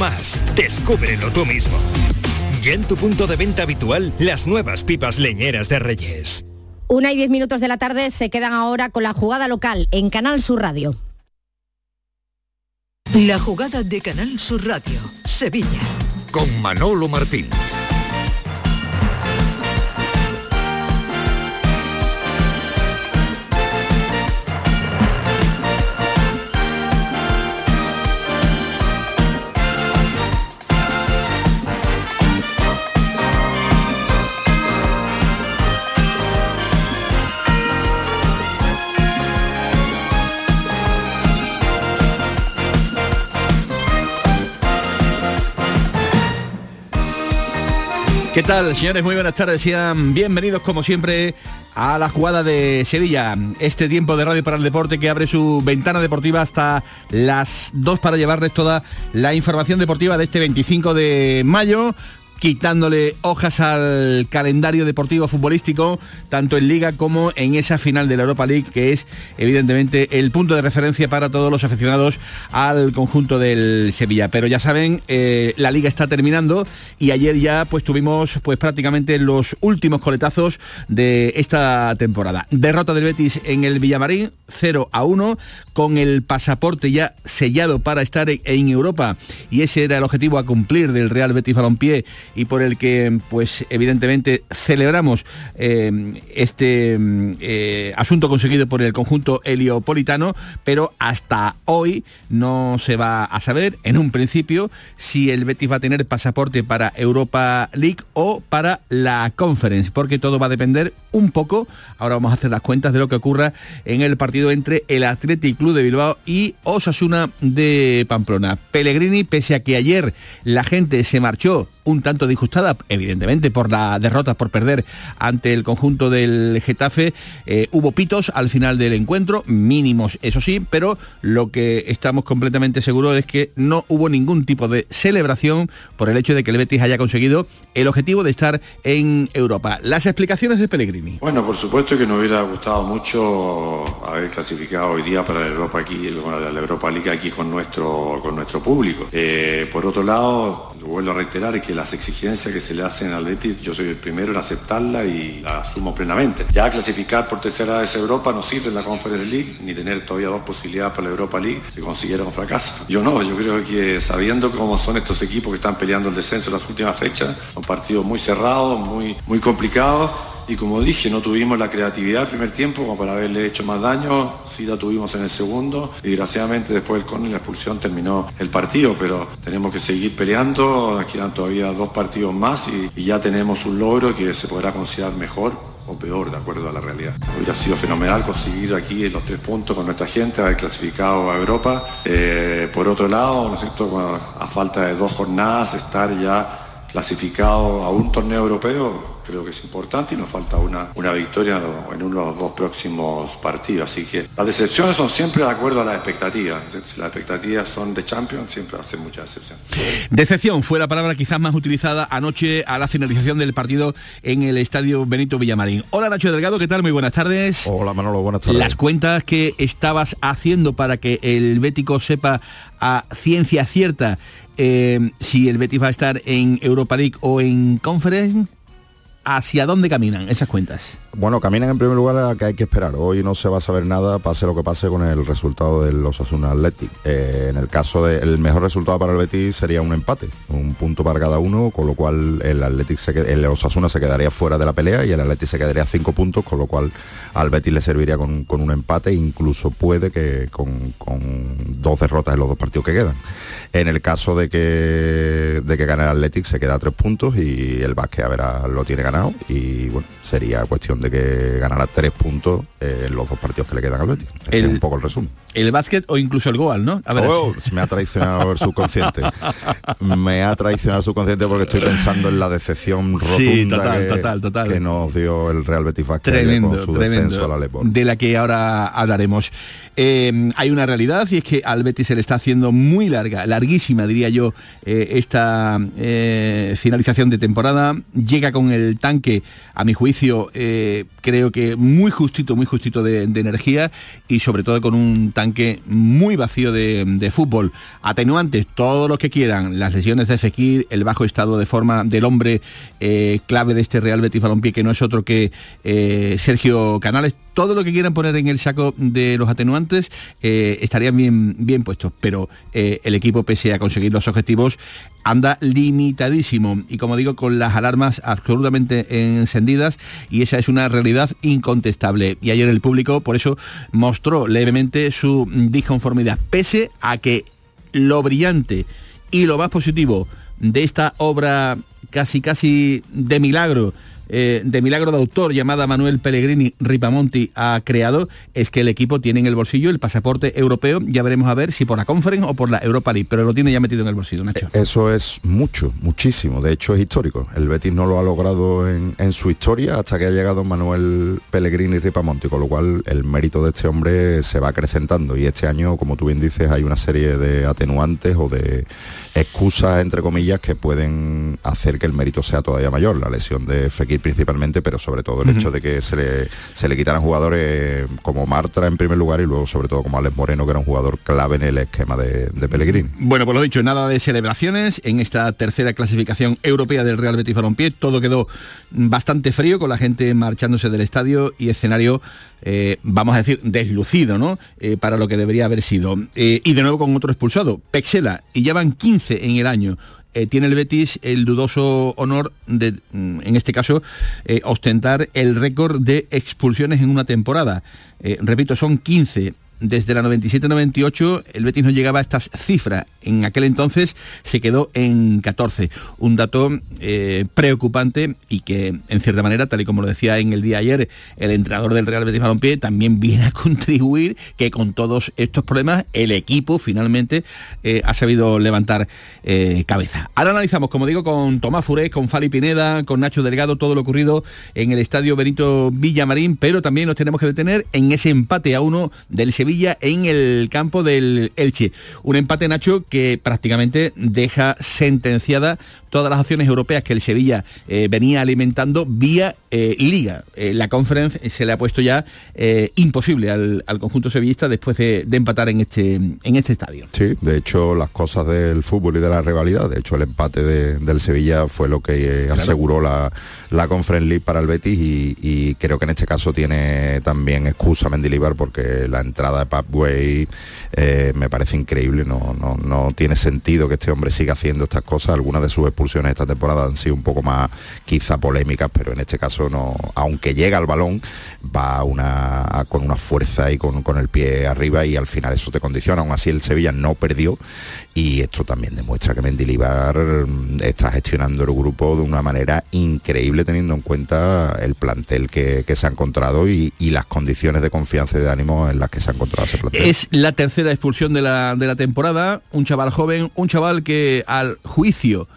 Más, descúbrelo tú mismo. Ya en tu punto de venta habitual, las nuevas pipas leñeras de Reyes. Una y diez minutos de la tarde se quedan ahora con la jugada local en Canal Sur Radio. La jugada de Canal Sur Radio, Sevilla. Con Manolo Martín. ¿Qué tal, señores? Muy buenas tardes. Sean bienvenidos, como siempre, a la jugada de Sevilla. Este tiempo de Radio para el Deporte que abre su ventana deportiva hasta las 2 para llevarles toda la información deportiva de este 25 de mayo quitándole hojas al calendario deportivo futbolístico, tanto en Liga como en esa final de la Europa League, que es evidentemente el punto de referencia para todos los aficionados al conjunto del Sevilla. Pero ya saben, eh, la Liga está terminando y ayer ya pues tuvimos pues prácticamente los últimos coletazos de esta temporada. Derrota del Betis en el Villamarín, 0 a 1, con el pasaporte ya sellado para estar en Europa y ese era el objetivo a cumplir del Real Betis Balompié y por el que pues evidentemente celebramos eh, este eh, asunto conseguido por el conjunto heliopolitano, pero hasta hoy no se va a saber en un principio si el Betis va a tener pasaporte para Europa League o para la Conference, porque todo va a depender un poco, ahora vamos a hacer las cuentas de lo que ocurra en el partido entre el Athletic Club de Bilbao y Osasuna de Pamplona. Pellegrini, pese a que ayer la gente se marchó un tanto disgustada, evidentemente por la derrota, por perder ante el conjunto del Getafe. Eh, hubo pitos al final del encuentro, mínimos, eso sí, pero lo que estamos completamente seguros es que no hubo ningún tipo de celebración por el hecho de que el Betis haya conseguido el objetivo de estar en Europa. Las explicaciones de Pellegrini. Bueno, por supuesto que nos hubiera gustado mucho haber clasificado hoy día para la Europa aquí, la Europa League aquí con nuestro, con nuestro público. Eh, por otro lado, vuelvo a reiterar, que las exigencias que se le hacen al Betis, yo soy el primero en aceptarla y la asumo plenamente. Ya clasificar por tercera vez Europa no sirve en la Conference League, ni tener todavía dos posibilidades para la Europa League, se consiguiera un fracaso. Yo no, yo creo que sabiendo cómo son estos equipos que están peleando el descenso en las últimas fechas, son partidos muy cerrados, muy, muy complicados y como dije, no tuvimos la creatividad el primer tiempo como para haberle hecho más daño, sí la tuvimos en el segundo y desgraciadamente después y la expulsión terminó el partido, pero tenemos que seguir peleando, nos quedan todavía dos partidos más y, y ya tenemos un logro que se podrá considerar mejor o peor de acuerdo a la realidad. Hubiera sido fenomenal conseguir aquí los tres puntos con nuestra gente, haber clasificado a Europa. Eh, por otro lado, ¿no es cierto? a falta de dos jornadas, estar ya clasificado a un torneo europeo creo que es importante y nos falta una, una victoria en uno de los dos próximos partidos. Así que las decepciones son siempre de acuerdo a las expectativas. Si las expectativas son de Champions, siempre hace mucha decepción. Decepción fue la palabra quizás más utilizada anoche a la finalización del partido en el estadio Benito Villamarín. Hola Nacho Delgado, ¿qué tal? Muy buenas tardes. Hola Manolo, buenas tardes. Las cuentas que estabas haciendo para que el Bético sepa a ciencia cierta eh, si el Betis va a estar en Europa League o en Conference. ¿Hacia dónde caminan esas cuentas? Bueno, caminan en primer lugar a que hay que esperar. Hoy no se va a saber nada, pase lo que pase con el resultado del Osasuna Athletic. Eh, en el caso del mejor resultado para el Betis sería un empate, un punto para cada uno, con lo cual el Athletic se, el Osasuna se quedaría fuera de la pelea y el Athletic se quedaría cinco puntos, con lo cual al Betis le serviría con, un empate, incluso puede que con, dos derrotas en los dos partidos que quedan. En el caso de que de que gane el Athletic se queda a tres puntos y el Vázquez a ver lo tiene ganado y bueno, sería cuestión de que ganara tres puntos en los dos partidos que le quedan al Betis. Ese es un poco el resumen. El básquet o incluso el Goal, ¿no? A ver. Oh, me ha traicionado el subconsciente. me ha traicionado el subconsciente porque estoy pensando en la decepción rotunda que, nos dio el Real Betis tremendo, con su descenso a la De la que ahora hablaremos. Eh, hay una realidad y es que al Betis se le está haciendo muy larga, larguísima diría yo, eh, esta eh, finalización de temporada. Llega con el tanque, a mi juicio, eh, creo que muy justito, muy justito de, energía y sobre todo con un tanque muy vacío de, fútbol. Atenuantes, todos los que quieran, las lesiones de Fekir, el bajo estado de forma del hombre clave de este Real Betis Balompié, que no es otro que Sergio Canales, todo lo que quieran poner en el saco de los atenuantes estarían bien, bien puestos, pero el equipo, pese a conseguir los objetivos, anda limitadísimo. Y como digo con las alarmas absolutamente encendidas y esa es una realidad incontestable. Y ayer el público por eso mostró levemente su disconformidad. Pese a que lo brillante y lo más positivo de esta obra casi casi de milagro eh, de milagro de autor llamada Manuel Pellegrini Ripamonti ha creado es que el equipo tiene en el bolsillo el pasaporte europeo. Ya veremos a ver si por la Conference o por la Europa League, pero lo tiene ya metido en el bolsillo, Nacho. Eh, eso es mucho, muchísimo. De hecho es histórico. El Betis no lo ha logrado en, su historia hasta que ha llegado Manuel Pellegrini Ripamonti, con lo cual el mérito de este hombre se va acrecentando. Y este año, como tú bien dices, hay una serie de atenuantes o de excusas, entre comillas, que pueden hacer que el mérito sea todavía mayor. La lesión de Fekir principalmente, pero sobre todo el hecho de que se le, se le quitaran jugadores como Martra en primer lugar y luego sobre todo como Alex Moreno, que era un jugador clave en el esquema de, de Pellegrini. Bueno, pues lo dicho, nada de celebraciones en esta tercera clasificación europea del Real Betis Balompié. Todo quedó bastante frío con la gente marchándose del estadio y escenario eh, vamos a decir, deslucido, ¿no? Eh, para lo que debería haber sido. Eh, y de nuevo con otro expulsado, Pexela, y ya van 15 en el año. tiene el Betis el dudoso honor de, mm, en este caso, ostentar el récord de expulsiones en una temporada. repito, son 15 desde la 97-98 el Betis no llegaba a estas cifras. En aquel entonces se quedó en 14. Un dato eh, preocupante y que, en cierta manera, tal y como lo decía en el día ayer, el entrenador del Real Betis Balompié también viene a contribuir que con todos estos problemas el equipo finalmente eh, ha sabido levantar eh, cabeza. Ahora analizamos, como digo, con Tomás Furés, con Fali Pineda, con Nacho Delgado, todo lo ocurrido en el estadio Benito Villamarín, pero también nos tenemos que detener en ese empate a uno del Sevilla en el campo del Elche. Un empate, Nacho, que prácticamente deja sentenciada todas las acciones europeas que el Sevilla eh, venía alimentando vía eh, liga. Eh, la conference se le ha puesto ya imposible al, conjunto sevillista después de, empatar en este, en este estadio. Sí, de hecho las cosas del fútbol y de la rivalidad, de hecho el empate del Sevilla fue lo que aseguró la, la Conference League para el Betis y, creo que en este caso tiene también excusa Mendilibar porque la entrada de Papway me parece increíble, no, no, no tiene sentido que este hombre siga haciendo estas cosas, algunas de sus expulsiones esta temporada han sido un poco más quizá polémicas, pero en este caso no, aunque llega al balón, va una, con una fuerza y con, el pie arriba y al final eso te condiciona. Aún así el Sevilla no perdió y esto también demuestra que Mendilibar mm, está gestionando el grupo de una manera increíble teniendo en cuenta el plantel que, se ha encontrado y, las condiciones de confianza y de ánimo en las que se ha encontrado Es la tercera expulsión de la, de la temporada, un chaval joven, un chaval que al juicio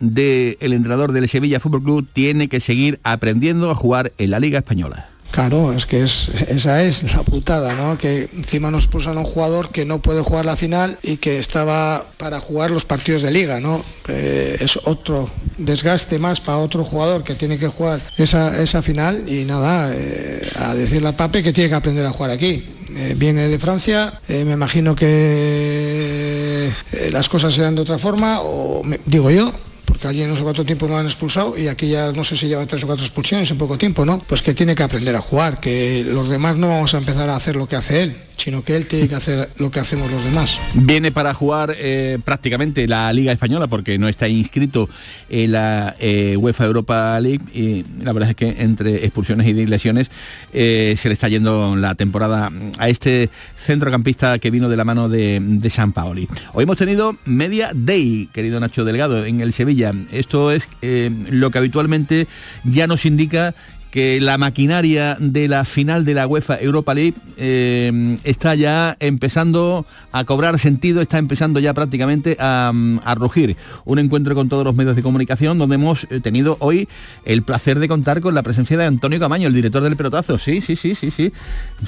del entrenador del Sevilla Fútbol Club tiene que seguir aprendiendo a jugar en la Liga Española. Claro, es que es, esa es la putada, ¿no? Que encima nos puso a un jugador que no puede jugar la final y que estaba para jugar los partidos de liga, ¿no? Eh, es otro desgaste más para otro jugador que tiene que jugar esa, esa final y nada, eh, a decirle a Pape que tiene que aprender a jugar aquí. Eh, viene de Francia, me imagino que las cosas serán de otra forma, o digo yo, porque allí no sé cuánto tiempo lo han expulsado y aquí ya no sé si lleva tres o cuatro expulsiones en poco tiempo, ¿no? Pues que tiene que aprender a jugar, que los demás no vamos a empezar a hacer lo que hace él sino que él tiene que hacer lo que hacemos los demás. Viene para jugar eh, prácticamente la Liga Española porque no está inscrito en la eh, UEFA Europa League y la verdad es que entre expulsiones y lesiones eh, se le está yendo la temporada a este centrocampista que vino de la mano de, de San Paoli. Hoy hemos tenido Media Day, querido Nacho Delgado, en el Sevilla. Esto es lo que habitualmente ya nos indica que la maquinaria de la final de la UEFA Europa League eh, está ya empezando a cobrar sentido, está empezando ya prácticamente a, rugir. Un encuentro con todos los medios de comunicación donde hemos eh, tenido hoy el placer de contar con la presencia de Antonio Camaño, el director del pelotazo. Sí, sí, sí, sí, sí.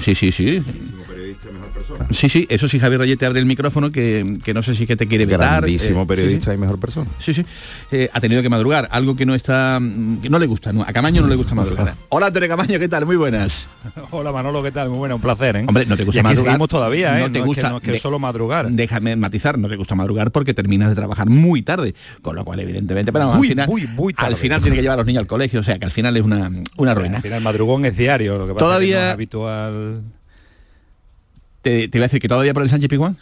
Sí, sí, sí. Sí, sí, eso sí, Javier Rayete abre el micrófono, que, no sé si que te quiere ver. Grandísimo eh, periodista y mejor persona. Sí, sí. ha tenido que madrugar, algo que no está, que no le gusta, a Camaño no le gusta madrugar. Hola Tere Camaño, ¿qué tal? Muy buenas. Hola Manolo, ¿qué tal? Muy buena, un placer, ¿eh? Hombre, no te gusta y aquí madrugar. seguimos todavía, ¿eh? No te gusta. que, no es que de- solo madrugar. Déjame matizar, no te gusta madrugar porque terminas de trabajar muy tarde, con lo cual evidentemente, pero Muy, al final, muy, muy tarde. al final tiene que llevar a los niños al colegio, o sea que al final es una, una O sea, ruina. Al final madrugón es diario, lo que pasa Todavía- es que no es habitual. Te, te voy a decir que todavía por el Sánchez Pizjuán.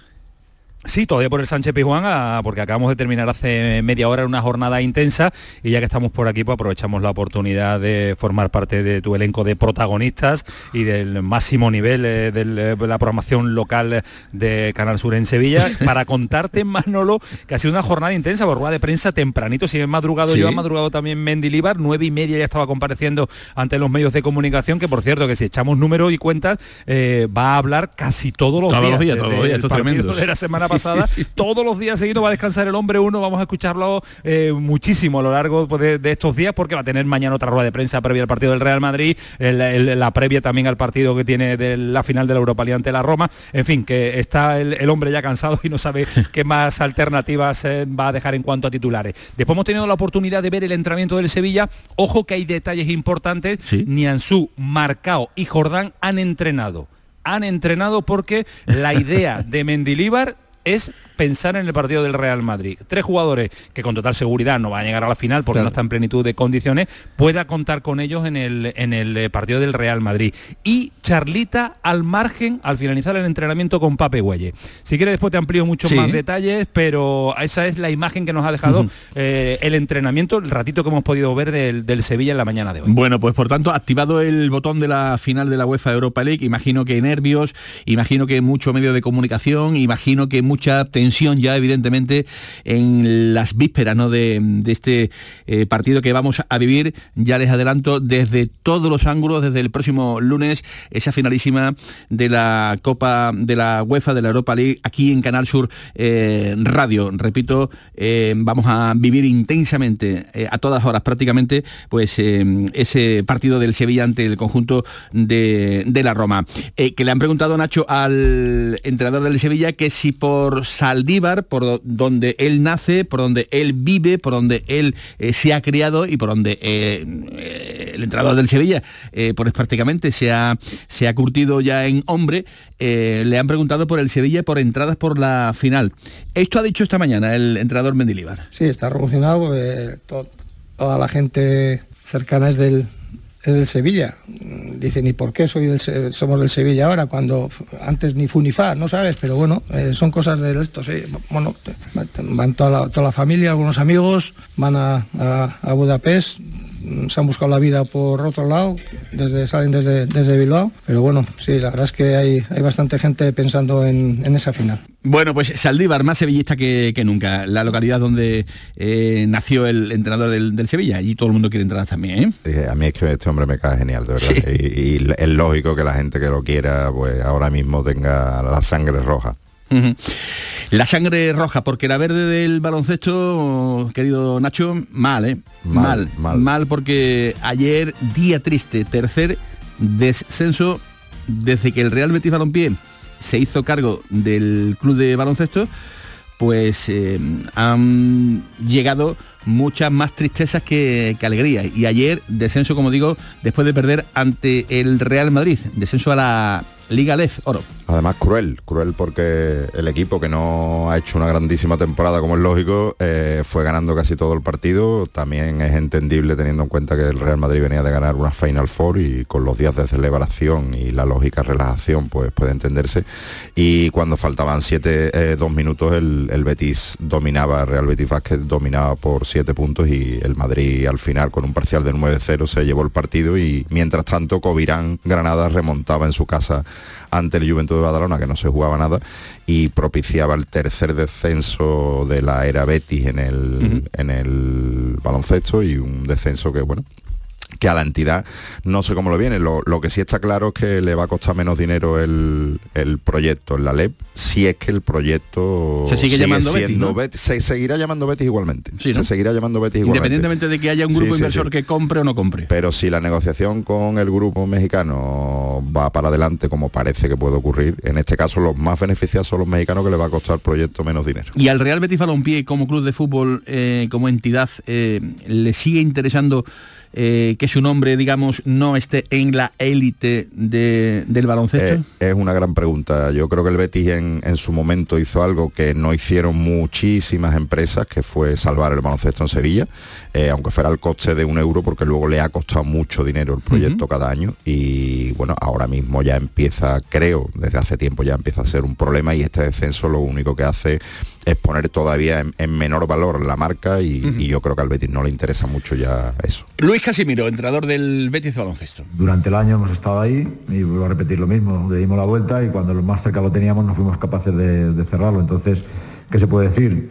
Sí, todavía por el Sánchez Pizjuán, ah, porque acabamos de terminar hace media hora una jornada intensa y ya que estamos por aquí, pues aprovechamos la oportunidad de formar parte de tu elenco de protagonistas y del máximo nivel eh, eh, de la programación local de Canal Sur en Sevilla para contarte, Manolo, que ha sido una jornada intensa por rueda de prensa tempranito, si he madrugado Sí. yo, ha madrugado también Mendilibar, nueve y media ya estaba compareciendo ante los medios de comunicación, que por cierto, que si echamos números y cuentas, eh, va a hablar casi todos los Todos días. los días, todos los días, de la semana Sí, pasada, todos los días seguidos va a descansar el hombre uno, vamos a escucharlo eh, muchísimo a lo largo pues, de, de estos días porque va a tener mañana otra rueda de prensa previa al partido del Real Madrid, el- el- la previa también al partido que tiene de la final de la Europa League ante la Roma, en fin, que está el, el hombre ya cansado y no sabe qué más alternativas eh, va a dejar en cuanto a titulares. Después hemos tenido la oportunidad de ver el entrenamiento del Sevilla, ojo que hay detalles importantes, Sí. Nianzú, Marcao y Jordán han entrenado. Han entrenado porque la idea de Mendilíbar es pensar en el partido del Real Madrid. Tres jugadores que con total seguridad no van a llegar a la final porque Claro. no están en plenitud de condiciones, pueda contar con ellos en el, en el eh, partido del Real Madrid. Y Charlita al margen al finalizar el entrenamiento con Pape Güelle. Si quieres después te amplío muchos Sí. más detalles, pero esa es la imagen que nos ha dejado eh, el entrenamiento, el ratito que hemos podido ver del, del Sevilla en la mañana de hoy. Bueno, pues por tanto, activado el botón de la final de la UEFA Europa League, imagino que nervios, imagino que mucho medio de comunicación, imagino que mucha tensión ya, evidentemente, en las vísperas ¿no? de, este eh, partido que vamos a vivir, ya les adelanto, desde todos los ángulos, desde el próximo lunes, esa finalísima de la Copa de la UEFA de la Europa League, aquí en Canal Sur eh, Radio. Repito, eh, vamos a vivir intensamente, a todas horas prácticamente, pues ese partido del Sevilla ante el conjunto de, de la Roma. Que le han preguntado Nacho al entrenador del Sevilla que si por Saldívar, por do- donde él nace, por donde él vive, por donde él eh, se ha criado y por donde eh, eh, el entrenador del Sevilla, pues prácticamente se ha, se ha curtido ya en hombre, le han preguntado por el Sevilla por entradas por la final. Esto ha dicho esta mañana el entrenador Mendilibar. Sí, está revolucionado toda la gente cercana es del, es del Sevilla. Dicen, ¿y por qué soy del somos del Sevilla ahora? Cuando antes ni fu ni fa, no sabes, pero bueno, eh, son cosas de esto, sí. Bueno, van toda la, toda la familia, algunos amigos, van a, a- a Budapest, mm, se han buscado la vida por otro lado, desde, salen desde, desde Bilbao, pero bueno, sí, la verdad es que hay, hay bastante gente pensando en, en esa final. Bueno, pues Saldívar, más sevillista que, que nunca, la localidad donde eh, nació el entrenador del, del Sevilla, y todo el mundo quiere entrar también, ¿eh? A mí es que este hombre me cae genial, de verdad. Y, y es lógico que la gente que lo quiera, pues ahora mismo tenga la sangre roja. La sangre roja, porque la verde del baloncesto, querido Nacho, mal, ¿eh? Mal, mal, mal. porque ayer, día triste, tercer descenso desde que el Real Betis Balompié se hizo cargo del club de baloncesto, pues eh, han llegado muchas más tristezas que, que alegrías. Y ayer, descenso, como digo, después de perder ante el Real Madrid, descenso a la Liga Lef Oro. Además cruel, cruel porque el equipo que no ha hecho una grandísima temporada como es lógico, eh, fue ganando casi todo el partido. También es entendible teniendo en cuenta que el Real Madrid venía de ganar una Final Four y con los días de celebración y la lógica relajación pues puede entenderse. Y cuando faltaban siete, eh, dos minutos el, el Betis dominaba, Real Betis Vázquez dominaba por siete puntos y el Madrid al final con un parcial de 9-0 se llevó el partido y mientras tanto Covirán Granada remontaba en su casa ante el Juventud de Badalona, que no se jugaba nada, y propiciaba el tercer descenso de la era Betis en el, en el baloncesto y un descenso que, bueno, que a la entidad no sé cómo lo viene. Lo, lo que sí está claro es que le va a costar menos dinero el, el proyecto en la LEP, si es que el proyecto Se sigue llamando Betis, siendo ¿no? Betis. Se seguirá llamando Betis igualmente. Sí, ¿no? Se seguirá llamando Betis igualmente. Independientemente de que haya un grupo sí, inversor que compre o no compre. Pero si la negociación con el grupo mexicano va para adelante, como parece que puede ocurrir, en este caso los más beneficiados son los mexicanos que le va a costar el proyecto menos dinero. Y al Real Betis Balompié como club de fútbol, eh, como entidad, eh, ¿le sigue interesando eh, que su nombre, digamos, no esté en la élite de- del baloncesto? Eh, es una gran pregunta. Yo creo que el Betis en, en su momento hizo algo que no hicieron muchísimas empresas, que fue salvar el baloncesto en Sevilla, eh, aunque fuera al coste de un euro, porque luego le ha costado mucho dinero el proyecto cada año. Y bueno, ahora mismo ya empieza, creo, desde hace tiempo ya empieza a ser un problema y este descenso lo único que hace es poner todavía en, en menor valor la marca y, y yo creo que al Betis no le interesa mucho ya eso. Luis Casimiro, entrenador del Betis baloncesto. Durante el año hemos estado ahí y vuelvo a repetir lo mismo, le dimos la vuelta y cuando lo más cerca lo teníamos no fuimos capaces de, de cerrarlo. Entonces, ¿qué se puede decir?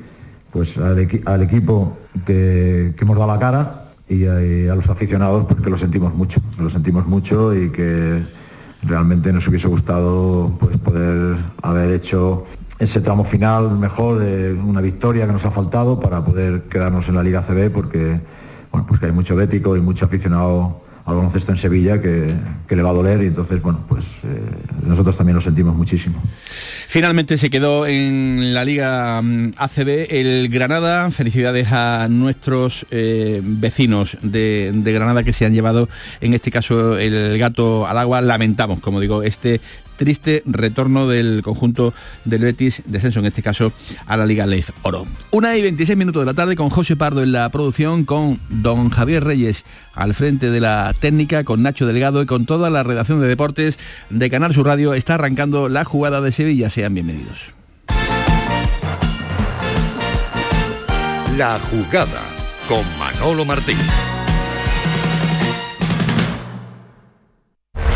Pues al, equi- al equipo que, que hemos dado la cara y a, y a los aficionados porque lo sentimos mucho, lo sentimos mucho y que realmente nos hubiese gustado pues poder haber hecho ese tramo final mejor, de una victoria que nos ha faltado para poder quedarnos en la Liga CB porque bueno, pues hay mucho bético y mucho aficionado al baloncesto en Sevilla que, que le va a doler y entonces bueno pues eh, nosotros también lo sentimos muchísimo. Finalmente se quedó en la Liga mm, ACB el Granada. Felicidades a nuestros eh, vecinos de, de Granada que se han llevado, en este caso, el gato al agua. Lamentamos, como digo, este triste retorno del conjunto del Betis, descenso en este caso a la Liga Leif Oro. Una y 26 minutos de la tarde con José Pardo en la producción, con don Javier Reyes al frente de la técnica, con Nacho Delgado y con toda la redacción de deportes de Canal Sur Radio. Está arrancando la jugada de Sevilla. Sean bienvenidos. La jugada con Manolo Martín.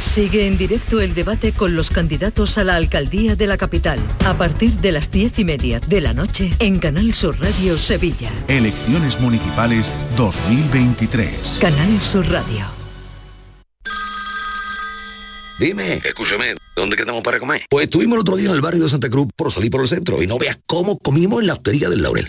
Sigue en directo el debate con los candidatos a la alcaldía de la capital, a partir de las diez y media de la noche en Canal Sur Radio Sevilla. Elecciones Municipales 2023. Canal Sur Radio. Dime, escúchame, ¿dónde quedamos para comer? Pues estuvimos el otro día en el barrio de Santa Cruz por salir por el centro y no veas cómo comimos en la hostería del Laurel.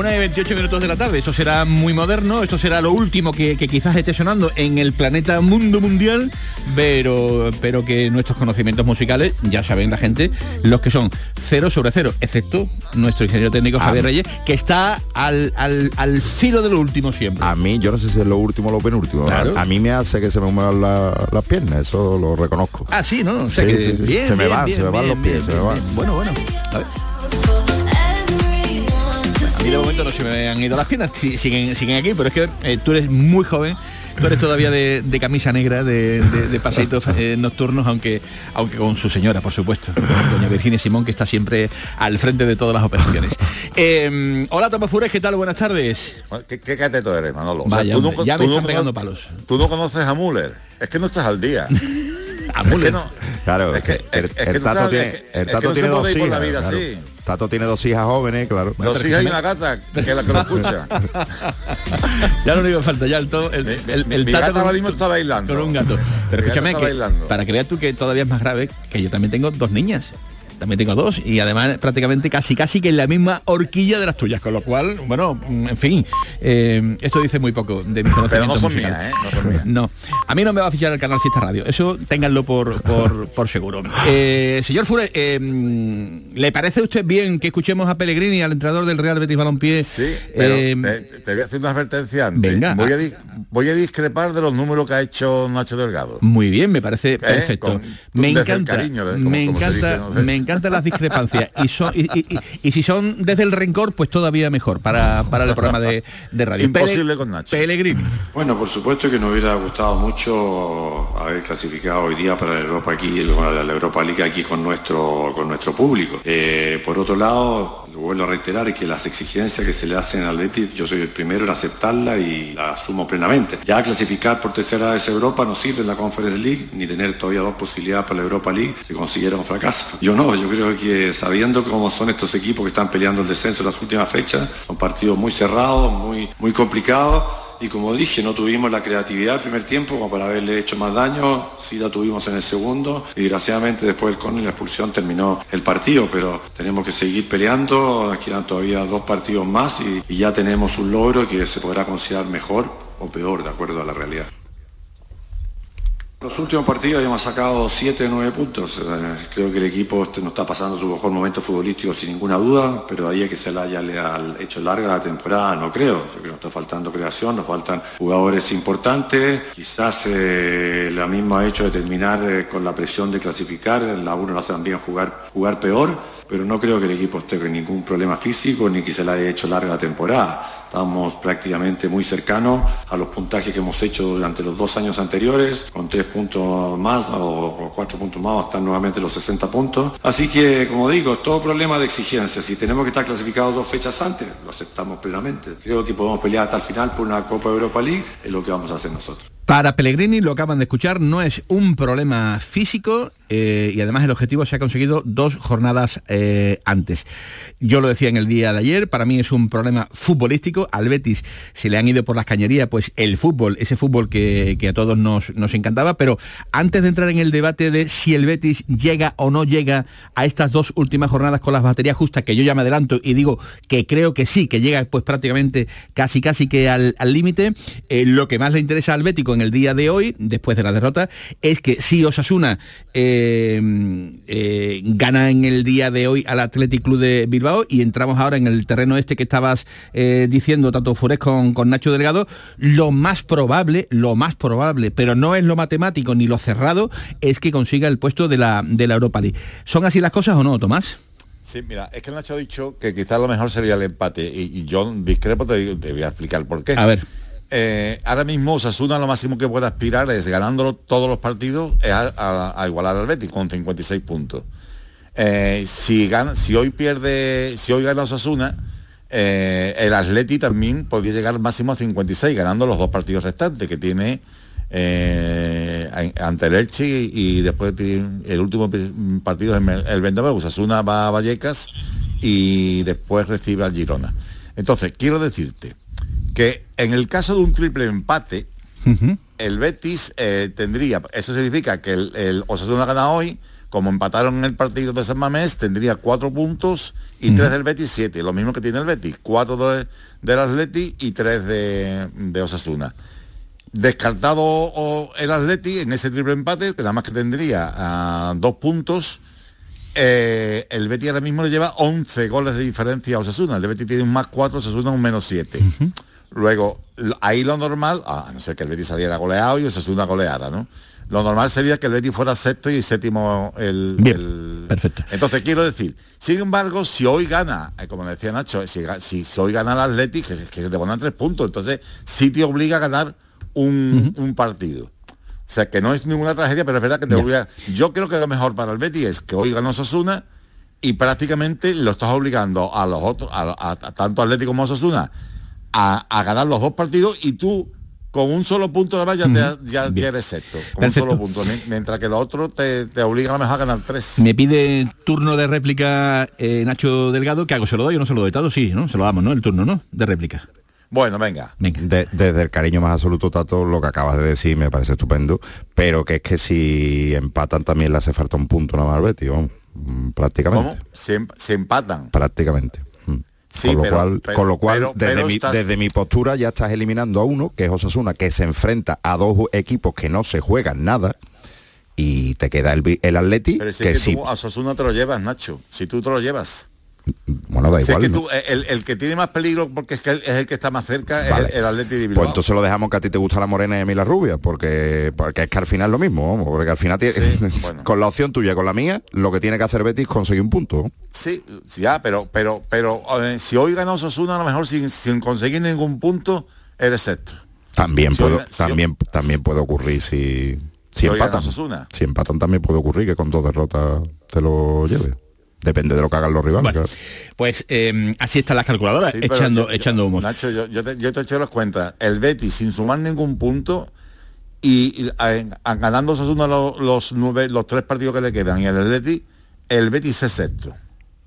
Una y 28 minutos de la tarde, esto será muy moderno, esto será lo último que, que quizás esté sonando en el planeta mundo mundial, pero, pero que nuestros conocimientos musicales, ya saben la gente, los que son cero sobre cero, excepto nuestro ingeniero técnico Ah. Javier Reyes, que está al, al- al filo de lo último siempre. A mí, yo no sé si es lo último o lo penúltimo. Claro. A, a mí me hace que se me muevan la- las piernas, eso lo reconozco. Ah, sí, ¿no? O sea Sí, que sí, sí. bien, se me van, se me van los pies, se me van. Bueno, bueno. A ver. De momento no se me han ido las piernas, siguen, siguen aquí, pero es que eh, tú eres muy joven, tú eres todavía de, de camisa negra, de, de, de paseitos eh, nocturnos, aunque, aunque con su señora, por supuesto, doña Virginia Simón, que está siempre al frente de todas las operaciones. Eh, hola, Tamafures, ¿qué tal? Buenas tardes. ¿Qué, qué cateto eres, Manolo? Vaya, hombre, ya me tú están no pegando palos. Tú no conoces a Müller. Es que no estás al día. a Es que no, Claro, Es que- el, es que el tú Tato sabes, tiene, es que- el es que Tato no se tiene dos puede ir por la hijas. vida claro. así. Tato tiene dos hijas jóvenes, claro. Dos hijas y una gata, que es la que lo escucha. Ya no le iba falta ya el, to- el, el, el mi tato gata con- ahora mismo está bailando. Con un gato. Pero Mi escúchame, que, para que veas tú que todavía es más grave, que yo también tengo dos niñas. También tengo dos y además prácticamente casi casi que en la misma horquilla de las tuyas, con lo cual, bueno, mm, en fin, eh, esto dice muy poco de mi Pero no conocimiento son musical. mías, ¿eh? No son mías. No, a mí no me va a fichar el canal Fiesta Radio, eso ténganlo por, por, por seguro. Eh, señor Fure, mm, ¿le parece a usted bien que escuchemos a Pellegrini, al entrenador del Real Betis Balompié? Sí, pero te, te voy a hacer una advertencia antes. Venga. Voy a, di- voy a discrepar de los números que ha hecho Nacho Delgado. Muy bien, me parece perfecto. Con- me encanta, cariño, de- como- me como encanta, dice, no sé. me encantan las discrepancias y, son- y, y- y- y si son desde el rencor, pues todavía mejor para, para el programa de, de radio. Imposible Pele- con Nacho. Pellegrini. Bueno, por supuesto que nos hubiera gustado mucho haber clasificado hoy día para la Europa aquí, la Europa League aquí con nuestro, con nuestro público. Eh, por otro lado, vuelvo a reiterar que las exigencias que se le hacen al Betis, yo soy el primero en aceptarla y la asumo plenamente. Ya clasificar por tercera vez Europa no sirve en la Conference League, ni tener todavía dos posibilidades para la Europa League se considera un fracaso. Yo no, yo creo que sabiendo cómo son estos equipos que están peleando el descenso en las últimas fechas, son partidos muy cerrados, muy, muy complicados. Y como dije, no tuvimos la creatividad el primer tiempo como para haberle hecho más daño, sí la tuvimos en el segundo. Y desgraciadamente después del córner y la expulsión terminó el partido, pero tenemos que seguir peleando, nos quedan todavía dos partidos más y ya tenemos un logro que se podrá considerar mejor o peor de acuerdo a la realidad. Los últimos partidos hemos sacado 7 de 9 puntos. Creo que el equipo este no está pasando su mejor momento futbolístico sin ninguna duda, pero ahí es que se le haya hecho larga la temporada, no creo. Creo que nos está faltando creación, nos faltan jugadores importantes. Quizás eh, la misma hecho de terminar eh, con la presión de clasificar, la uno nos hace también jugar, jugar peor, pero no creo que el equipo esté con ningún problema físico ni que se le haya hecho larga la temporada. Estamos prácticamente muy cercanos a los puntajes que hemos hecho durante los dos años anteriores, con tres puntos más o, cuatro puntos más, están nuevamente los 60 puntos. Así que, como digo, todo problema de exigencia. Si tenemos que estar clasificados dos fechas antes, lo aceptamos plenamente. Creo que podemos pelear hasta el final por una Copa Europa League, es lo que vamos a hacer nosotros. Para Pellegrini, lo acaban de escuchar, no es un problema físico eh, y además el objetivo se ha conseguido dos jornadas eh, antes. Yo lo decía en el día de ayer, para mí es un problema futbolístico. Al Betis se le han ido por las cañerías, pues el fútbol, ese fútbol que, a todos nos, encantaba. Pero antes de entrar en el debate de si el Betis llega o no llega a estas dos últimas jornadas con las baterías justas, que yo ya me adelanto y digo que creo que sí, que llega pues prácticamente casi casi que al al límite, eh, lo que más le interesa al Bético en el día de hoy, después de la derrota, es que si Osasuna eh, eh, gana en el día de hoy al Athletic Club de Bilbao y entramos ahora en el terreno este que estabas eh, diciendo tanto Fures con, con Nacho Delgado, lo más probable, lo más probable, pero no es lo matemático ni lo cerrado, es que consiga el puesto de la, de la Europa League. ¿Son así las cosas o no, Tomás? Sí, mira, es que Nacho ha dicho que quizás lo mejor sería el empate y, y yo discrepo, te, te voy a explicar por qué. A ver. Eh, ahora mismo Osasuna lo máximo que puede aspirar es ganándolo todos los partidos es a, a- a igualar al Betis con 56 puntos. Eh, si, gana, si hoy pierde, si hoy gana Osasuna, eh, el Atleti también podría llegar máximo a 56 ganando los dos partidos restantes que tiene eh, ante el Elche y, después el último partido es el, Bernabéu. Osasuna va a Vallecas y después recibe al Girona. Entonces, quiero decirte que en el caso de un triple empate, el Betis eh, tendría, eso significa que el, el Osasuna gana hoy, como empataron en el partido de San Mamés, tendría cuatro puntos y tres del Betis, siete, lo mismo que tiene el Betis, cuatro de- del Atleti y tres de, de Osasuna. Descartado o- el Atleti en ese triple empate, que nada más que tendría ah, dos puntos, eh, el Betis ahora mismo le lleva 11 goles de diferencia a Osasuna. El Betis tiene un más 4, Osasuna un menos 7. Luego, ahí lo normal, a no ser que el Betis saliera goleado y Osasuna goleada, ¿no? Lo normal sería que el Betis fuera sexto y séptimo el... el- Perfecto. Entonces quiero decir, sin embargo, si hoy gana, eh, como decía Nacho, si, ga- si- si hoy gana el Atleti, que, que se te ponen tres puntos, entonces sí te obliga a ganar un, un partido. O sea, que no es ninguna tragedia, pero es verdad que te obliga. Yo creo que lo mejor para el Betis es que hoy ganó Osasuna y prácticamente lo estás obligando a los otros, a, a- a tanto Atlético como Osasuna, a, a ganar los dos partidos y tú con un solo punto de valla ya, ya eres sexto. Con Perfecto. un solo punto. mien- Mientras que los otros te, te obligan a lo mejor a ganar tres. Me pide turno de réplica eh, Nacho Delgado, ¿qué hago? ¿Se lo doy o no se lo doy? Tato, sí, ¿no? Se lo damos, ¿no? El turno, ¿no? De réplica. Bueno, venga. De- desde el cariño más absoluto, Tato, lo que acabas de decir me parece estupendo, pero que es que si empatan también le hace falta un punto nada más al Betis, vamos. mm, prácticamente. ¿Cómo? Se, em- se empatan. Prácticamente. Sí, con lo pero- cual, pero- con lo cual pero- desde, mi, estás- desde mi postura ya estás eliminando a uno, que es Osasuna, que se enfrenta a dos equipos que no se juegan nada, y te queda el, el Atleti, Pero si que es que sí, tú a Osasuna te lo llevas, Nacho. Si tú te lo llevas. Bueno, da Si es igual. que ¿no? tú, eh, el, el que tiene más peligro porque es, que él- es el que está más cerca Vale. es el, el Atleti de Bilbao. Pues entonces lo dejamos que a ti te gusta la morena y a mí la rubia, porque, porque es que al final es lo mismo, porque al final con la opción tuya con la mía, lo que tiene que hacer Betis es conseguir un punto. Sí, ya, pero pero pero eh, si hoy gana Osasuna a lo mejor sin, sin conseguir ningún punto eres sexto. También, Si puedo- hoy- si también, también puede ocurrir si, si, Si empatan. Si empatan también puede ocurrir que con dos derrotas te lo lleve. Depende de lo que hagan los rivales. claro. Pues eh, así están las calculadoras, Sí, echando, yo- echando humo. Nacho, yo, yo te, yo te he hecho las cuentas. El Betis sin sumar ningún punto y, y, ganando los, los nueve, los tres partidos que le quedan y el Betis, el Betis es sexto.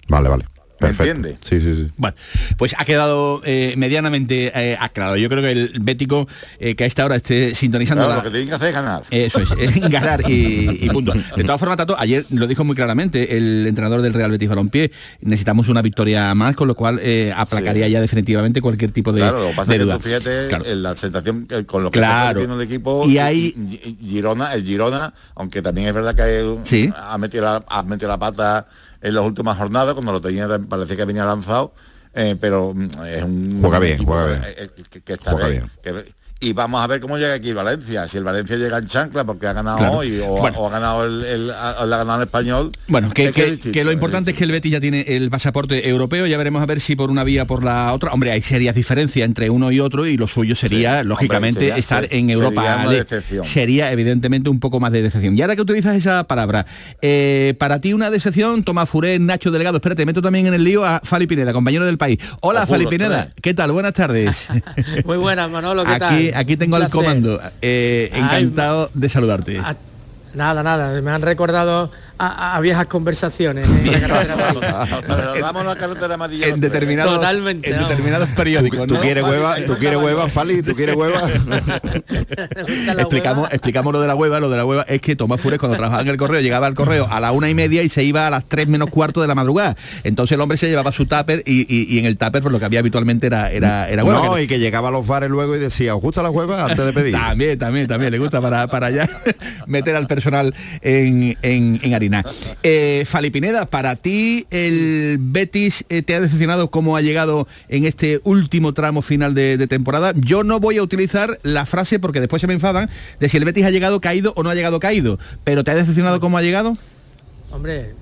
Vale, vale. ¿Me Perfecto. entiendes? Sí, sí, sí. Bueno, pues ha quedado eh, medianamente eh, aclarado. Yo creo que el bético eh, que a esta hora esté sintonizando Claro, la- lo que tienen que hacer es ganar. Eso es, es ganar y, y punto. De todas formas, Tato, ayer lo dijo muy claramente el entrenador del Real Betis Balompié, necesitamos una victoria más, con lo cual eh, aplacaría ya definitivamente cualquier tipo de, Claro, lo que pasa de es que duda. tú fíjate Claro. en la sensación con lo que Claro. está haciendo el equipo Y ahí- Girona, el Girona, aunque también es verdad que Sí. ha, metido la, ha metido la pata en las últimas jornadas, cuando lo tenía parecía que venía lanzado, eh, pero mm, es un Juega bien, equipo juega que, bien. eh, que- que está Juega bien. que- y vamos a ver cómo llega aquí Valencia. Si el Valencia llega en chancla porque ha ganado Claro. hoy o, Bueno. o ha ganado el, ha ganado el español. Bueno, que, es que- es distinto, que lo importante es que el Betis ya tiene el pasaporte europeo, ya veremos a ver si por una vía o por la otra. Hombre, hay serias diferencias entre uno y otro y lo suyo sería, Sí, lógicamente, hombre, sería- estar ser- en Europa. sería una League. decepción. Sería, evidentemente, un poco más de decepción. Y ahora que utilizas esa palabra, eh, para ti una decepción, Tomás Furé, Nacho Delgado, espérate, meto también en el lío a Fali Pineda, compañero del país. Hola, Fali Pineda. ¿qué tal? Buenas tardes. Muy buenas, Manolo, ¿qué aquí, tal? Aquí tengo al comando. Eh, Ay, encantado de saludarte. Nada, nada, me han recordado a, a viejas conversaciones. ¿eh? en la carretera. Pero vamos a la carretera amarilla. en determinados, Totalmente, en determinados periódicos. ¿Tú quieres hueva? ¿Tú quieres hueva, Fali? ¿Tú quieres hueva? explicamos, explicamos lo de la hueva, lo de la hueva es que Tomás Fures cuando trabajaba en el correo llegaba al correo a la una y media y se iba a las tres menos cuarto de la madrugada. Entonces el hombre se llevaba su tupper y, y- y en el tupper por lo que había habitualmente era, era, era hueva. No, que- y que llegaba a los bares luego y decía, ¿os gusta la hueva antes de pedir? También, también, también le gusta para, para allá meter al personal en, en- en harina. Eh, Fali Pineda, para ti el Betis eh, te ha decepcionado cómo ha llegado en este último tramo final de, de temporada. Yo no voy a utilizar la frase porque después se me enfadan de si el Betis ha llegado caído o no ha llegado caído. Pero ¿te ha decepcionado cómo ha llegado? Hombre,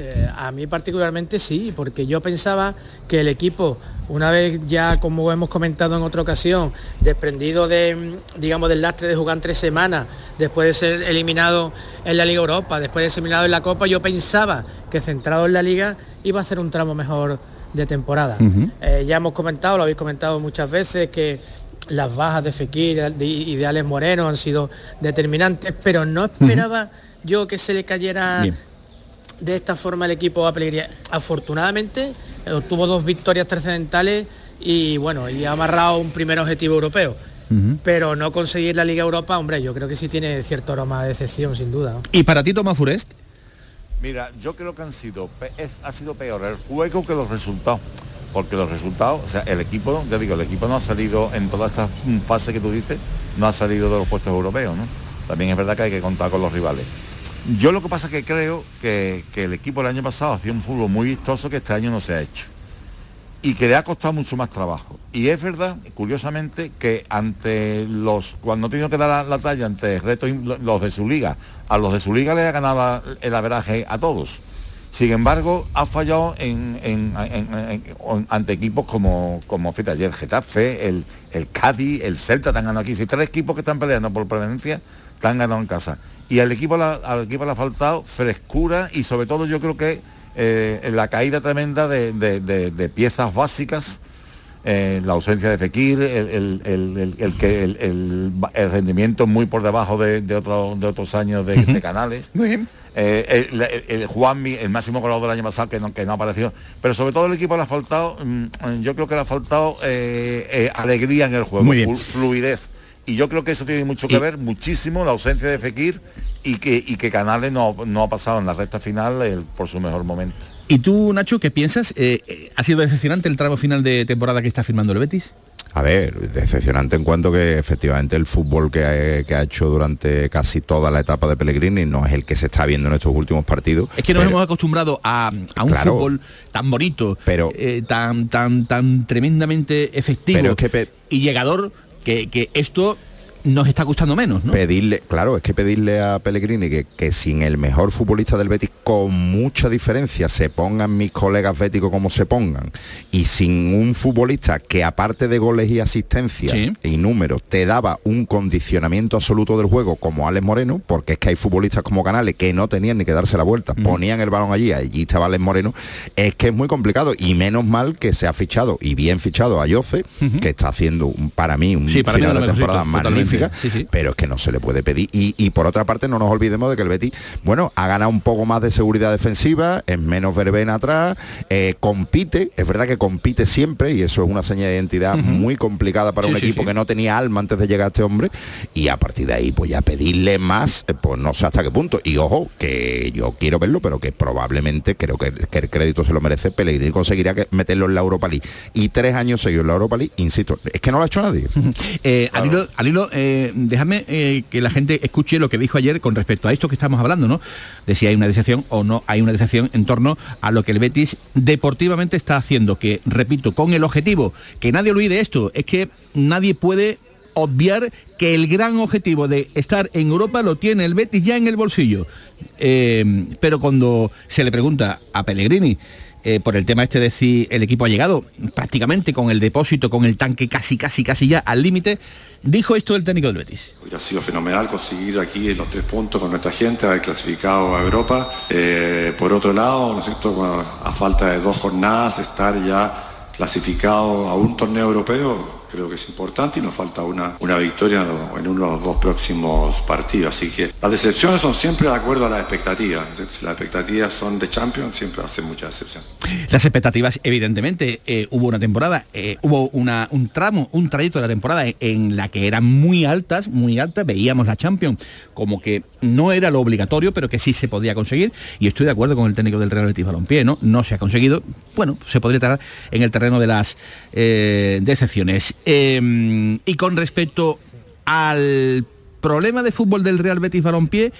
eh, a mí particularmente sí, porque yo pensaba que el equipo, una vez ya, como hemos comentado en otra ocasión, desprendido de, mm, digamos, del lastre de jugar tres semanas, después de ser eliminado en la Liga Europa, después de ser eliminado en la Copa, yo pensaba que centrado en la Liga iba a hacer un tramo mejor de temporada. Eh, ya hemos comentado, lo habéis comentado muchas veces, que las bajas de Fekir y de Alex Moreno han sido determinantes, pero no esperaba yo que se le cayera Bien. De esta forma el equipo a Pellegrini. Afortunadamente obtuvo dos victorias trascendentales y bueno, y ha amarrado un primer objetivo europeo. Pero no conseguir la Liga Europa, hombre, yo creo que sí tiene cierto aroma de decepción, sin duda. ¿no? Y para ti, Tomás Furest, Mira, yo creo que han sido, es- ha sido peor el juego que los resultados. Porque los resultados, o sea, el equipo, ya digo, el equipo no ha salido en toda esta fase que tú dices, no ha salido de los puestos europeos, ¿no? También es verdad que hay que contar con los rivales. Yo lo que pasa es que creo que, que el equipo el año pasado hacía un fútbol muy vistoso que este año no se ha hecho. Y que le ha costado mucho más trabajo. Y es verdad, curiosamente, que ante los, cuando ha tenido que dar la, la talla ante retos los de su liga, a los de su liga le ha ganado el averaje a todos. Sin embargo, ha fallado ante equipos como, como Getafe, el, el el Celta, te han ganado aquí. Si tres equipos que están peleando por prevencia, te han ganado en casa. Y al equipo, la- al equipo le ha faltado frescura y sobre todo yo creo que eh, la caída tremenda de, de- de- de piezas básicas eh, la ausencia de Fekir, el, el- el- que el, rendimiento muy por debajo de, de otros de otros años de, canales. Muy bien. Eh, el, Juanmi, el máximo goleador del año pasado, que no, que no ha aparecido. Pero sobre todo el equipo le ha faltado, mm, yo creo que le ha faltado eh, alegría en el juego, Muy bien. flu- fluidez. Y yo creo que eso tiene mucho que Y- ver, muchísimo, la ausencia de Fekir y que, y que Canales no, no ha pasado en la recta final el- por su mejor momento. ¿Y tú, Nacho, qué piensas? Eh, eh, ¿Ha sido decepcionante el tramo final de temporada que está firmando el Betis? A ver, decepcionante en cuanto que efectivamente el fútbol que ha, que ha hecho durante casi toda la etapa de Pellegrini no es el que se está viendo en estos últimos partidos. Es que nos pero- hemos acostumbrado a, a un Claro. fútbol tan bonito, Pero- eh, tan, tan, tan tremendamente efectivo Pero es que pe- y llegador que, que esto nos está gustando menos, ¿no? Pedirle, claro, es que pedirle a Pellegrini que, que sin el mejor futbolista del Betis, con mucha diferencia, se pongan mis colegas béticos como se pongan, y sin un futbolista que aparte de goles y asistencia y números, te daba un condicionamiento absoluto del juego como Alex Moreno, porque es que hay futbolistas como Canales que no tenían ni que darse la vuelta, ponían el balón allí, allí estaba Alex Moreno, es que es muy complicado, y menos mal que se ha fichado, y bien fichado a Yoce, que está haciendo un- para mí un Sí, para mí final lo de temporada totalmente. Magnífica, Sí, sí. pero es que no se le puede pedir. Y, y por otra parte, no nos olvidemos de que el Betis, bueno, ha ganado un poco más de seguridad defensiva, es menos verbena atrás, eh, compite, es verdad que compite siempre, y eso es una señal de identidad muy complicada para un equipo que no tenía alma antes de llegar a este hombre, y a partir de ahí, pues ya pedirle más, eh, pues no sé hasta qué punto. Y ojo, que yo quiero verlo, pero que probablemente creo que, que el crédito se lo merece. Pellegrini conseguiría que meterlo en la Europa League. Y tres años seguidos en la Europa League, insisto, es que no lo ha hecho nadie. Eh, al hilo, al hilo, eh, déjame eh, que la gente escuche lo que dijo ayer con respecto a esto que estamos hablando, ¿no? De si hay una decepción o no hay una decepción en torno a lo que el Betis deportivamente está haciendo, que repito, con el objetivo, que nadie olvide esto, es que nadie puede obviar que el gran objetivo de estar en Europa lo tiene el Betis ya en el bolsillo. Eh, pero cuando se le pregunta a Pellegrini eh, por el tema este de si el equipo ha llegado prácticamente con el depósito, con el tanque casi, casi, casi ya al límite, dijo esto el técnico del Betis. Hubiera sido fenomenal conseguir aquí los tres puntos con nuestra gente, haber clasificado a Europa. Eh, por otro lado, ¿no es cierto? A falta de dos jornadas, estar ya clasificado a un torneo europeo creo que es importante y nos falta una, una victoria en, los- en uno de los dos próximos partidos. Así que las decepciones son siempre de acuerdo a las expectativas. Si las expectativas son de Champions, siempre ser mucha decepción. Las expectativas, evidentemente, eh, hubo una temporada, eh, hubo una, un tramo, un trayecto de la temporada en, en la que eran muy altas, muy altas, veíamos la Champions como que no era lo obligatorio, pero que sí se podía conseguir, y estoy de acuerdo con el técnico del Real Betis Balompié, ¿no? No se ha conseguido, bueno, se podría estar en el terreno de las eh, decepciones. Eh, y con respecto al problema de fútbol del Real Betis Balompié,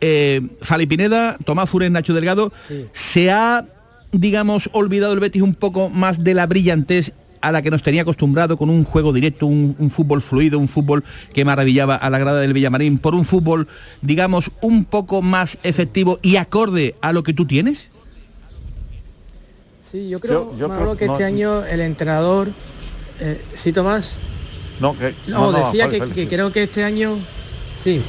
eh, Fali Pineda, Tomás Furén, Nacho Delgado, se ha, digamos, olvidado el Betis un poco más de la brillantez a la que nos tenía acostumbrado con un juego directo, un, un fútbol fluido, un fútbol que maravillaba a la grada del Villamarín, por un fútbol, digamos, un poco más efectivo y acorde a lo que tú tienes? Sí, yo creo, Yo- yo Manolo, creo- que no, este año el entrenador, eh, sí, Tomás, No, que, no, decía que, Félix, que sí. creo que este año, sí,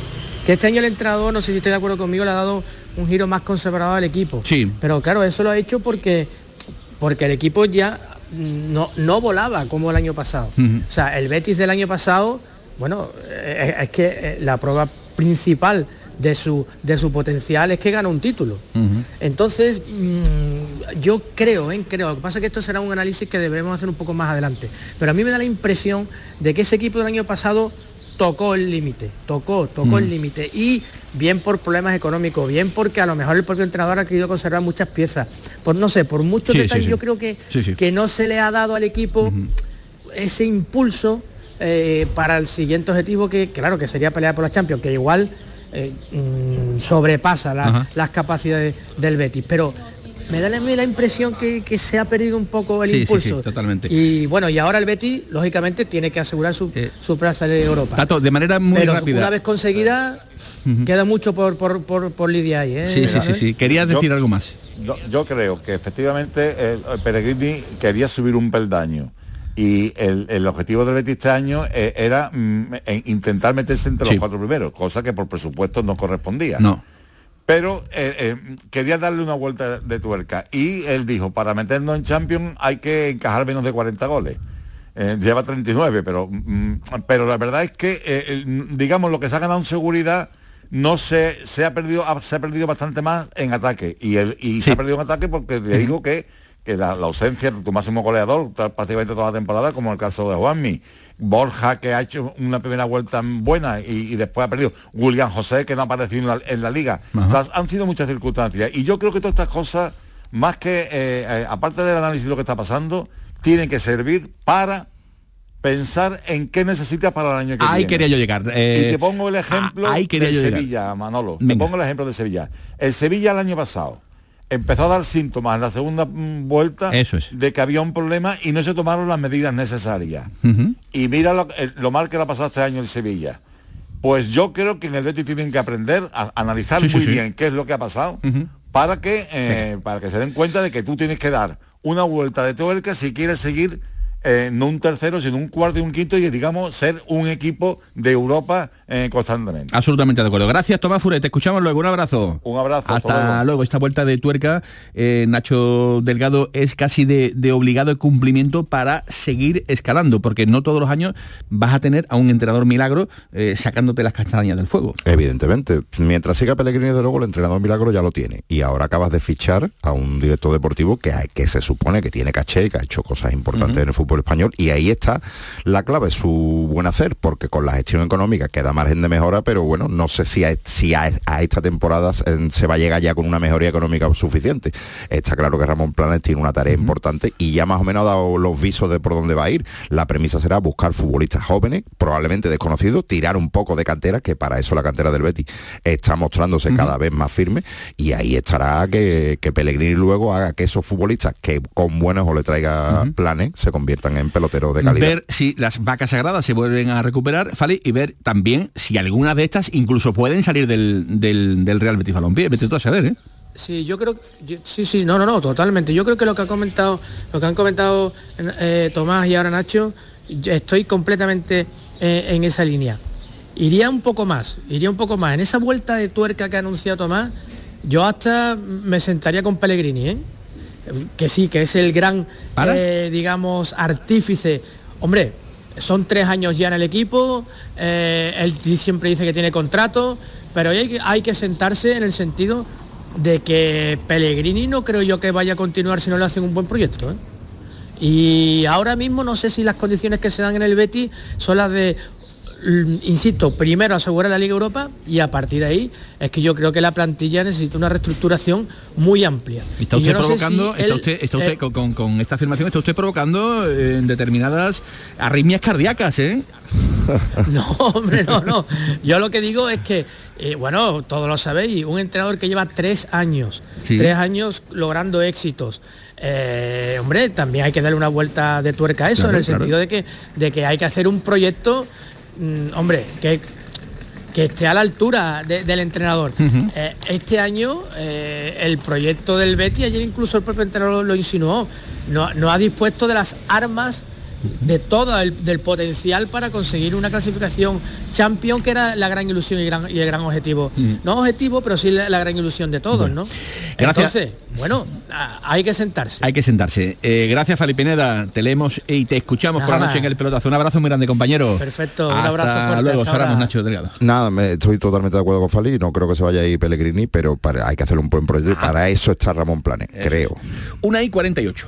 que este año el entrenador, no sé si estoy de acuerdo conmigo, le ha dado un giro más conservador al equipo. Sí. Pero claro, eso lo ha hecho porque, porque el equipo ya no, no volaba como el año pasado. O sea, el Betis del año pasado, bueno, eh, es que eh, la prueba principal de su, de su potencial es que gana un título. Entonces, mm, yo creo, ¿eh? creo, lo que pasa es que esto será un análisis que debemos hacer un poco más adelante, pero a mí me da la impresión de que ese equipo del año pasado tocó el límite, tocó, tocó el límite, y bien por problemas económicos, bien porque a lo mejor el propio entrenador ha querido conservar muchas piezas, por no sé, por muchos Sí, detalles sí. yo creo que, que no se le ha dado al equipo ese impulso eh, para el siguiente objetivo que, claro, que sería pelear por la Champions, que igual eh, mm, sobrepasa la- las capacidades del Betis. Pero me da la, la impresión que, que se ha perdido un poco el Sí, sí, impulso. sí, totalmente. Y bueno, y ahora el Betis, lógicamente, tiene que asegurar su, su plaza en Europa. Tato, de manera muy Pero rápida. una vez conseguida, queda mucho por, por, por, por lidiar ahí. ¿eh? Sí, sí, sí, sí. Querías Yo- decir algo más. Yo, yo creo que efectivamente eh, Pellegrini quería subir un peldaño y el, el objetivo del Betis este año eh, era mm, eh, intentar meterse entre Sí. los cuatro primeros, cosa que por presupuesto no correspondía. No. Pero eh, eh, quería darle una vuelta de tuerca y él dijo, para meternos en Champions hay que encajar menos de 40 goles. Eh, lleva 39, pero, mm, pero la verdad es que, eh, digamos, lo que se ha ganado en seguridad no se, se ha perdido se ha perdido bastante más en ataque. Y, el, y se ha perdido en ataque porque te digo que que la, ausencia de tu máximo goleador prácticamente toda la temporada, como el caso de Juanmi, Borja que ha hecho una primera vuelta buena y, después ha perdido, William José que no ha aparecido en la, liga. O sea, han sido muchas circunstancias. Y yo creo que todas estas cosas, más que, eh, eh, aparte del análisis de lo que está pasando, tienen que servir para pensar en qué necesitas para el año que viene. Ahí quería yo llegar. y te pongo el ejemplo de Sevilla, Manolo. Te pongo el ejemplo de Sevilla. El Sevilla el año pasado empezó a dar síntomas en la segunda vuelta de que había un problema y no se tomaron las medidas necesarias. Y mira lo, mal que le ha pasado este año en Sevilla. Pues yo creo que en el Betis tienen que aprender a analizar muy bien qué es lo que ha pasado para que eh, para que se den cuenta de que tú tienes que dar una vuelta de tuerca si quieres seguir eh, no un tercero, sino un cuarto y un quinto y digamos ser un equipo de Europa eh, constantemente. Absolutamente de acuerdo. Gracias Tomás Fure, te escuchamos luego. Un abrazo. Un abrazo. Hasta luego. Esta vuelta de tuerca, eh, Nacho Delgado, es casi de, obligado cumplimiento para seguir escalando, porque no todos los años vas a tener a un entrenador milagro sacándote las castañas del fuego. Evidentemente. Mientras siga Pellegrini, de luego, el entrenador milagro ya lo tiene. Y ahora acabas de fichar a un director deportivo que, hay, que se supone que tiene caché, que ha hecho cosas importantes en el fútbol español y ahí está la clave, su buen hacer, porque con la gestión económica queda margen de mejora, pero bueno, no sé si a, si a, esta temporada se va a llegar ya con una mejoría económica suficiente. Está claro que Ramón Planes tiene una tarea importante y ya más o menos ha dado los visos de por dónde va a ir. La premisa será buscar futbolistas jóvenes, probablemente desconocidos, tirar un poco de cantera, que para eso la cantera del Betis está mostrándose cada vez más firme y ahí estará que, que Pellegrini luego haga que esos futbolistas que con buenos o le traiga planes se conviertan en pelotero de calidad. Ver si las vacas sagradas se vuelven a recuperar, Fali, y ver también si algunas de estas incluso pueden salir del, del, Real Betis Balompié. Vete tú a saber, ¿eh? Sí, yo creo, sí, sí, no, no, no, totalmente. Yo creo que lo que ha comentado, lo que han comentado eh, Tomás y ahora Nacho, estoy completamente eh, en esa línea. Iría un poco más, iría un poco más. En esa vuelta de tuerca que ha anunciado Tomás, yo hasta me sentaría con Pellegrini, ¿eh? Que sí, que es el gran, eh, digamos, artífice. Hombre, son tres años ya en el equipo, eh, él siempre dice que tiene contrato, pero hay que, hay que sentarse en el sentido de que Pellegrini no creo yo que vaya a continuar si no le hacen un buen proyecto. ¿eh? Y ahora mismo no sé si las condiciones que se dan en el Betty son las de insisto, primero asegurar la Liga Europa y a partir de ahí es que yo creo que la plantilla necesita una reestructuración muy amplia. Está usted provocando, está usted, eh, con, esta afirmación, está usted provocando eh, determinadas arritmias cardíacas, ¿eh? no, hombre, no, no. Yo lo que digo es que, eh, bueno, todos lo sabéis, un entrenador que lleva tres años, tres años logrando éxitos. hombre, también hay que darle una vuelta de tuerca a eso, en el sentido de que, de que hay que hacer un proyecto Mm, hombre, que, que esté a la altura del entrenador. Eh, este año eh, el proyecto del Betty, ayer incluso el propio entrenador lo insinuó, no, no ha dispuesto de las armas de todo el del potencial para conseguir una clasificación champion que era la gran ilusión y, el gran objetivo. Mm. no objetivo pero sí la, gran ilusión de todos no gracias. entonces bueno hay que sentarse. Hay que sentarse. Eh, gracias Falipineda te leemos y te escuchamos por la noche en el pelotazo. Un abrazo muy grande compañero. Perfecto un abrazo fuerte luego. hasta Nacho Delgado. Nada me, estoy totalmente de acuerdo con Fali. No creo que se vaya a ir Pellegrini pero para, hay que hacer un buen proyecto. Y ah. para eso está Ramón Planes creo. Una y 48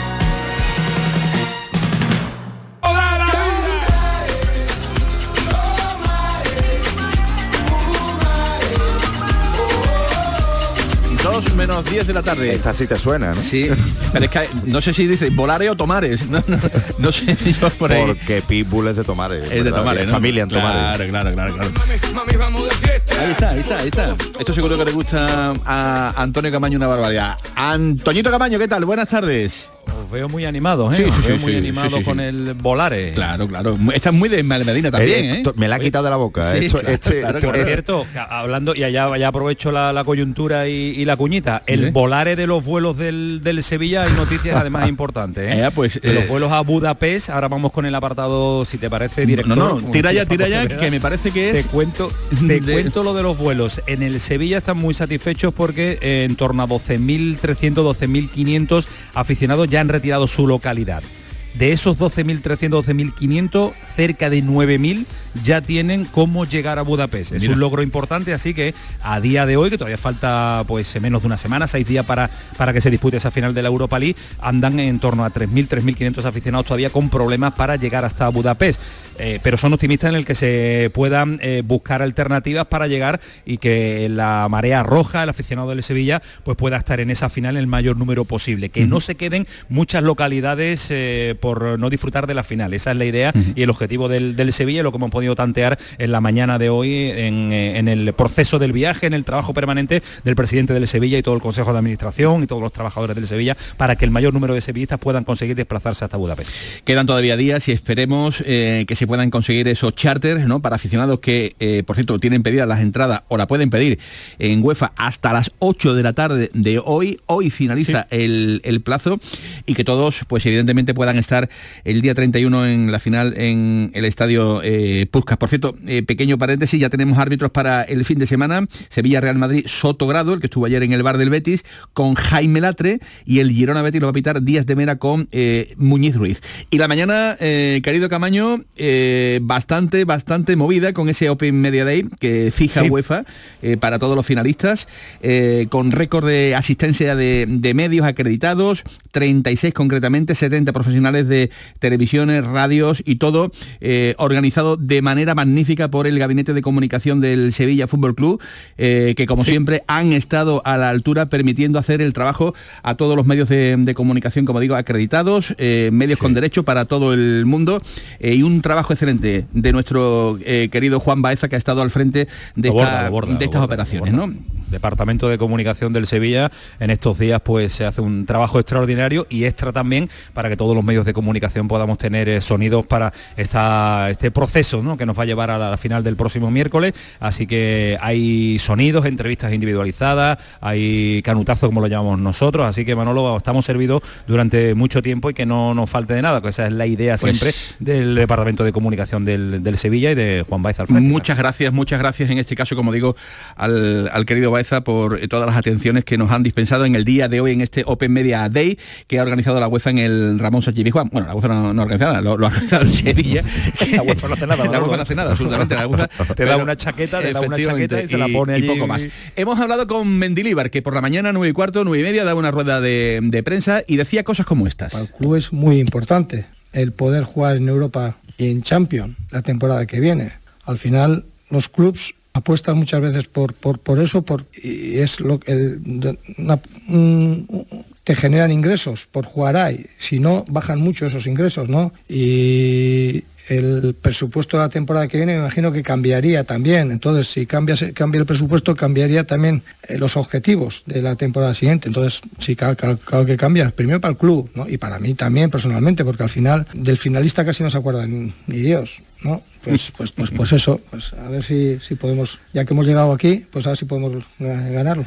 Dos menos 10 de la tarde. Esta sí te suena, ¿no? Sí, pero es que no sé si dice volare o tomares. No, no, no sé yo por ahí. Porque Pitbull es de Tomares. Es de ¿verdad? Tomares, Es ¿no? Familia en Tomares. Claro, claro, claro, claro. Ahí está, ahí está, ahí está. Esto seguro que le gusta a Antonio Camaño una barbaridad. Antoñito Camaño, ¿qué tal? Buenas tardes. Os veo muy animados, ¿eh? Sí, veo sí, muy sí, animados sí, sí, con el volare. Claro, claro. Esta es muy de Medina también, Eh, ¿eh? esto- me la ha quitado de la boca. Sí, Esto- claro, este- claro, esto- Por claro. cierto, hablando, y allá, ya aprovecho la, la coyuntura y, y la cuñita, el ¿Sí? volare de los vuelos del, del Sevilla hay noticias además importantes. ¿eh? Eh, pues, de los eh, vuelos a Budapest, ahora vamos con el apartado, si te parece, director. No, no, tira ya, tira ya, que me parece que es... Te cuento, te de- cuento lo de los vuelos. En el Sevilla están muy satisfechos porque eh, en torno a 12.300, 12.500 aficionados ya han retirado su localidad. De esos 12.300, 12.500, cerca de 9.000 ya tienen cómo llegar a Budapest. Es un logro importante, así que a día de hoy, que todavía falta pues menos de una semana, seis días para, para que se dispute esa final de la Europa League, andan en torno a 3.000, 3.500 aficionados todavía con problemas para llegar hasta Budapest. Eh, pero son optimistas en el que se puedan eh, buscar alternativas para llegar y que la marea roja, el aficionado del Sevilla, pues pueda estar en esa final el mayor número posible. Que no se queden muchas localidades eh, por no disfrutar de la final. Esa es la idea y el objetivo del, del Sevilla, lo que hemos podido tantear en la mañana de hoy en, eh, en el proceso del viaje, en el trabajo permanente del presidente del Sevilla y todo el Consejo de Administración y todos los trabajadores del Sevilla, para que el mayor número de sevillistas puedan conseguir desplazarse hasta Budapest. Quedan todavía días y esperemos eh, que se puedan conseguir esos charters ¿no? para aficionados que, eh, por cierto, tienen pedidas las entradas o la pueden pedir en UEFA hasta las 8 de la tarde de hoy. Hoy finaliza el, el plazo y que todos, pues evidentemente, puedan estar el día 31 en la final en el estadio eh, Puskas. Por cierto, eh, pequeño paréntesis, ya tenemos árbitros para el fin de semana. Sevilla-Real Madrid, Soto Grado, el que estuvo ayer en el bar del Betis, con Jaime Latre y el Girona Betis lo va a pitar Díaz de Mera con eh, Muñiz Ruiz. Y la mañana, eh, querido Camaño, bastante, bastante movida con ese Open Media Day que fija Sí. UEFA para todos los finalistas, con récord de asistencia de, de medios acreditados, 36 concretamente, 70 profesionales de televisiones, radios y todo organizado de manera magnífica por el Gabinete de Comunicación del Sevilla Fútbol Club, eh, que como siempre han estado a la altura permitiendo hacer el trabajo a todos los medios de, de comunicación, como digo, acreditados, eh, medios con derecho para todo el mundo eh, y un trabajo excelente de nuestro querido Juan Baeza que ha estado al frente de, borda, borda, estas borda, operaciones. ¿no? Departamento de Comunicación del Sevilla en estos días pues se hace un trabajo extraordinario y extra también para que todos los medios de comunicación podamos tener eh, sonidos para esta, este proceso ¿no? que nos va a llevar a la, final del próximo miércoles. Así que hay sonidos, entrevistas individualizadas, hay canutazos como lo llamamos nosotros. Así que Manolo, estamos servidos durante mucho tiempo y que no nos falte de nada, que esa es la idea Pues- siempre del Departamento de Comunicación del, del Sevilla y de Juan Baez al frente. Muchas gracias, muchas gracias en este caso, como digo, al, al querido Baeza por eh, todas las atenciones que nos han dispensado en el día de hoy en este Open Media Day que ha organizado la UEFA en el Ramón Sánchez Pizjuán. Bueno, la UEFA no, no ha organizado nada, lo, lo ha organizado el Sevilla. La UEFA no hace nada, La. UEFA no hace nada, absolutamente. La UEFA, Te da una chaqueta, te da una chaqueta y se la pone allí. poco más. Hemos hablado con Mendilíbar, que por la mañana, 9 y cuarto, 9 y media, daba una rueda de, de prensa y decía cosas como estas. Para el club es muy importante el poder jugar en Europa y en Champions la temporada que viene. Al final los clubs apuestan muchas veces por, por, eso por, es lo que un- te generan ingresos por jugar ahí. Si no, bajan mucho esos ingresos, ¿no? Y el presupuesto de la temporada que viene me imagino que cambiaría también. Entonces, si cambia, cambia el presupuesto, cambiaría también eh, los objetivos de la temporada siguiente. Entonces, sí, claro, que cambia. Primero para el club, ¿no? Y para mí también personalmente, porque al final del finalista casi no se acuerda ni Dios, ¿no? Pues, pues, pues, pues eso, pues a ver si, si podemos, ya que hemos llegado aquí, pues a ver si podemos ganarlo.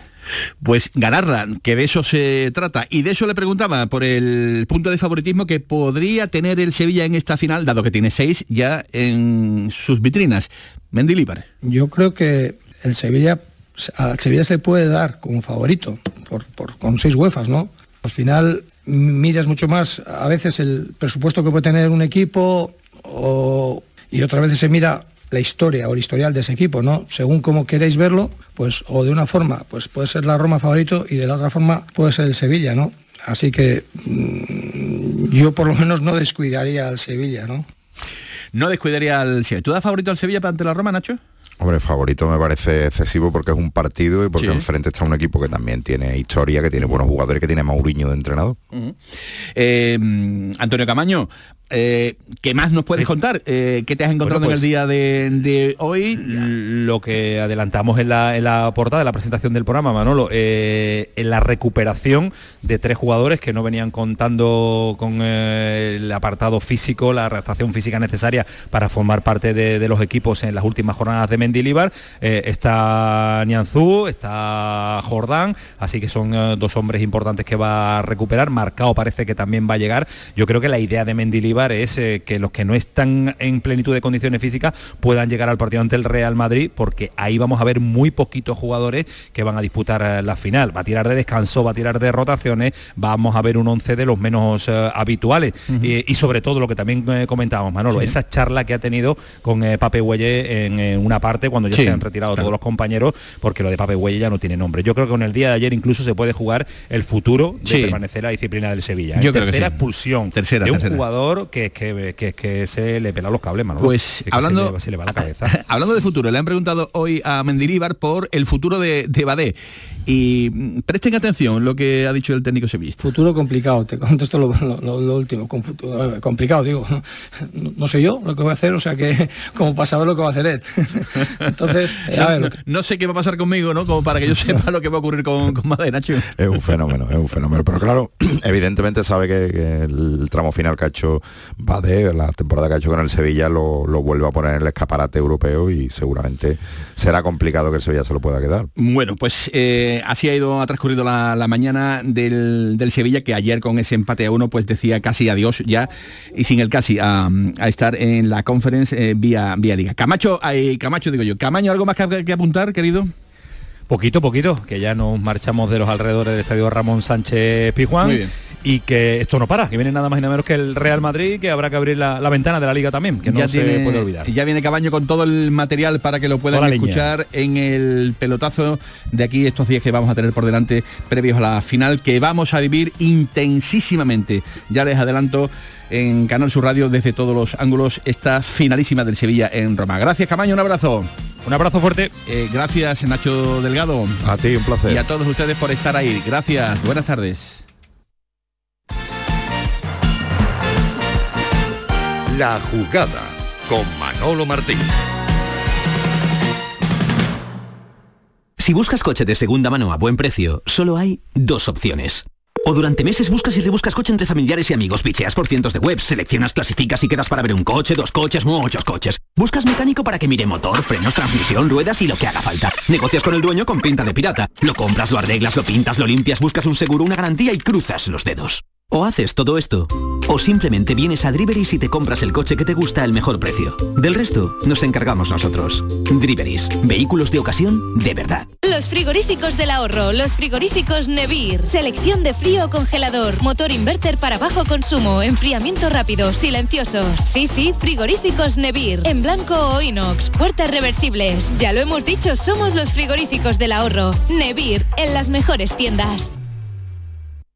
Pues ganarla, que de eso se trata. Y de eso le preguntaba por el punto de favoritismo que podría tener el Sevilla en esta final, dado que tiene seis ya en sus vitrinas. Mendilibar. Yo creo que el Sevilla, al Sevilla se puede dar como favorito, por, con seis huefas, ¿no? Al final miras mucho más a veces el presupuesto que puede tener un equipo y otras veces se mira la historia o el historial de ese equipo, ¿no? Según como queréis verlo, pues o de una forma, pues puede ser la Roma favorito y de la otra forma puede ser el Sevilla, ¿no? Así que mm, yo por lo menos no descuidaría al Sevilla, ¿no? No descuidaría al Sevilla. ¿Tú das favorito al Sevilla ante la Roma, Nacho? Hombre, favorito me parece excesivo porque es un partido y porque enfrente está un equipo que también tiene historia, que tiene buenos jugadores, que tiene Mauriño de entrenador. Eh, Antonio Camaño, eh, ¿Qué más nos puedes contar? Eh, ¿Qué te has encontrado en el pues, día de, hoy? Lo que adelantamos en la, portada de la presentación del programa, Manolo, eh, en la recuperación de tres jugadores que no venían contando con el apartado físico, la adaptación física necesaria para formar parte de, los equipos en las últimas jornadas de Mendilibar. está Nianzú, está Jordán, así que son dos hombres importantes que va a recuperar. Marcado parece que también va a llegar. Yo creo que la idea de Mendilibar es eh, que los que no están en plenitud de condiciones físicas puedan llegar al partido ante el Real Madrid, porque ahí vamos a ver muy poquitos jugadores que van a disputar eh, la final. Va a tirar de descanso, va a tirar de rotaciones, vamos a ver un 11 de los menos eh, habituales. y sobre todo lo que también comentábamos, Manolo, esa charla que ha tenido con Pape Huelle en, una parte cuando ya se han retirado todos los compañeros, porque lo de Pape Huelle ya no tiene nombre. Yo creo que con el día de ayer incluso se puede jugar el futuro de permanecer a la disciplina del Sevilla. Yo tercera expulsión de un jugador que, que, que, se le pela los cables, Manolo. Pues hablando, se le, va la cabeza. hablando de futuro, le han preguntado hoy a Mendilibar por el futuro de, de Badé. Y mm, presten atención lo que ha dicho el técnico sevillista. Futuro complicado, te contesto lo, último. Con futuro, complicado, digo. No, sé yo lo que voy a hacer, o sea que como para saber lo que va a hacer él. Entonces, no, sé qué va a pasar conmigo, ¿no? Como para que yo sepa lo que va a ocurrir con, con Nacho. Es un fenómeno, es un fenómeno. Pero claro, evidentemente sabe que, el tramo final que ha hecho Bade, la temporada que ha hecho con el Sevilla, lo, vuelve a poner en el escaparate europeo y seguramente será complicado que el Sevilla se lo pueda quedar. Bueno, pues eh, así ha ido, ha transcurrido la, mañana del, Sevilla, que ayer con ese empate a uno, pues decía casi adiós ya, y sin el casi, a, estar en la conference eh, vía, vía Liga. Camacho, Camacho digo yo, Camaño, ¿algo más que, que apuntar, querido? Poquito, poquito, que ya nos marchamos de los alrededores del estadio Ramón Sánchez Pijuán. Muy bien y que esto no para, que viene nada más y nada menos que el Real Madrid, que habrá que abrir la, ventana de la liga también, que no ya se puede olvidar. Ya viene Cabaño con todo el material para que lo puedan escuchar en el pelotazo de aquí estos días que vamos a tener por delante previos a la final, que vamos a vivir intensísimamente. Ya les adelanto en Canal Sur Radio desde todos los ángulos esta finalísima del Sevilla en Roma. Gracias Camaño, un abrazo. Un abrazo fuerte. Eh, gracias Nacho Delgado. A ti, un placer. Y a todos ustedes por estar ahí. Gracias. Buenas tardes. La jugada con Manolo Martín. Si buscas coche de segunda mano a buen precio, solo hay dos opciones. O durante meses buscas y rebuscas coche entre familiares y amigos, bicheas por cientos de webs, seleccionas, clasificas y quedas para ver un coche, dos coches, muchos coches. Buscas mecánico para que mire motor, frenos, transmisión, ruedas y lo que haga falta. Negocias con el dueño con pinta de pirata. Lo compras, lo arreglas, lo pintas, lo limpias, buscas un seguro, una garantía y cruzas los dedos. O haces todo esto, o simplemente vienes a Driveris y te compras el coche que te gusta al mejor precio. Del resto, nos encargamos nosotros. Driveris, vehículos de ocasión de verdad. Los frigoríficos del ahorro, los frigoríficos Nevir. Selección de frío congelador, motor inverter para bajo consumo, enfriamiento rápido, silenciosos. Sí, sí, frigoríficos Nevir. En blanco o inox, puertas reversibles. Ya lo hemos dicho, somos los frigoríficos del ahorro. Nevir, en las mejores tiendas.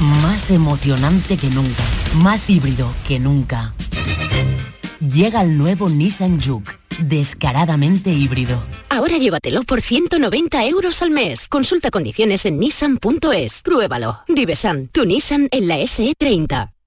más emocionante que nunca, más híbrido que nunca. Llega el nuevo Nissan Juke, descaradamente híbrido. Ahora llévatelo por 190 euros al mes. Consulta condiciones en nissan.es. Pruébalo. Divesan, tu Nissan en la SE30.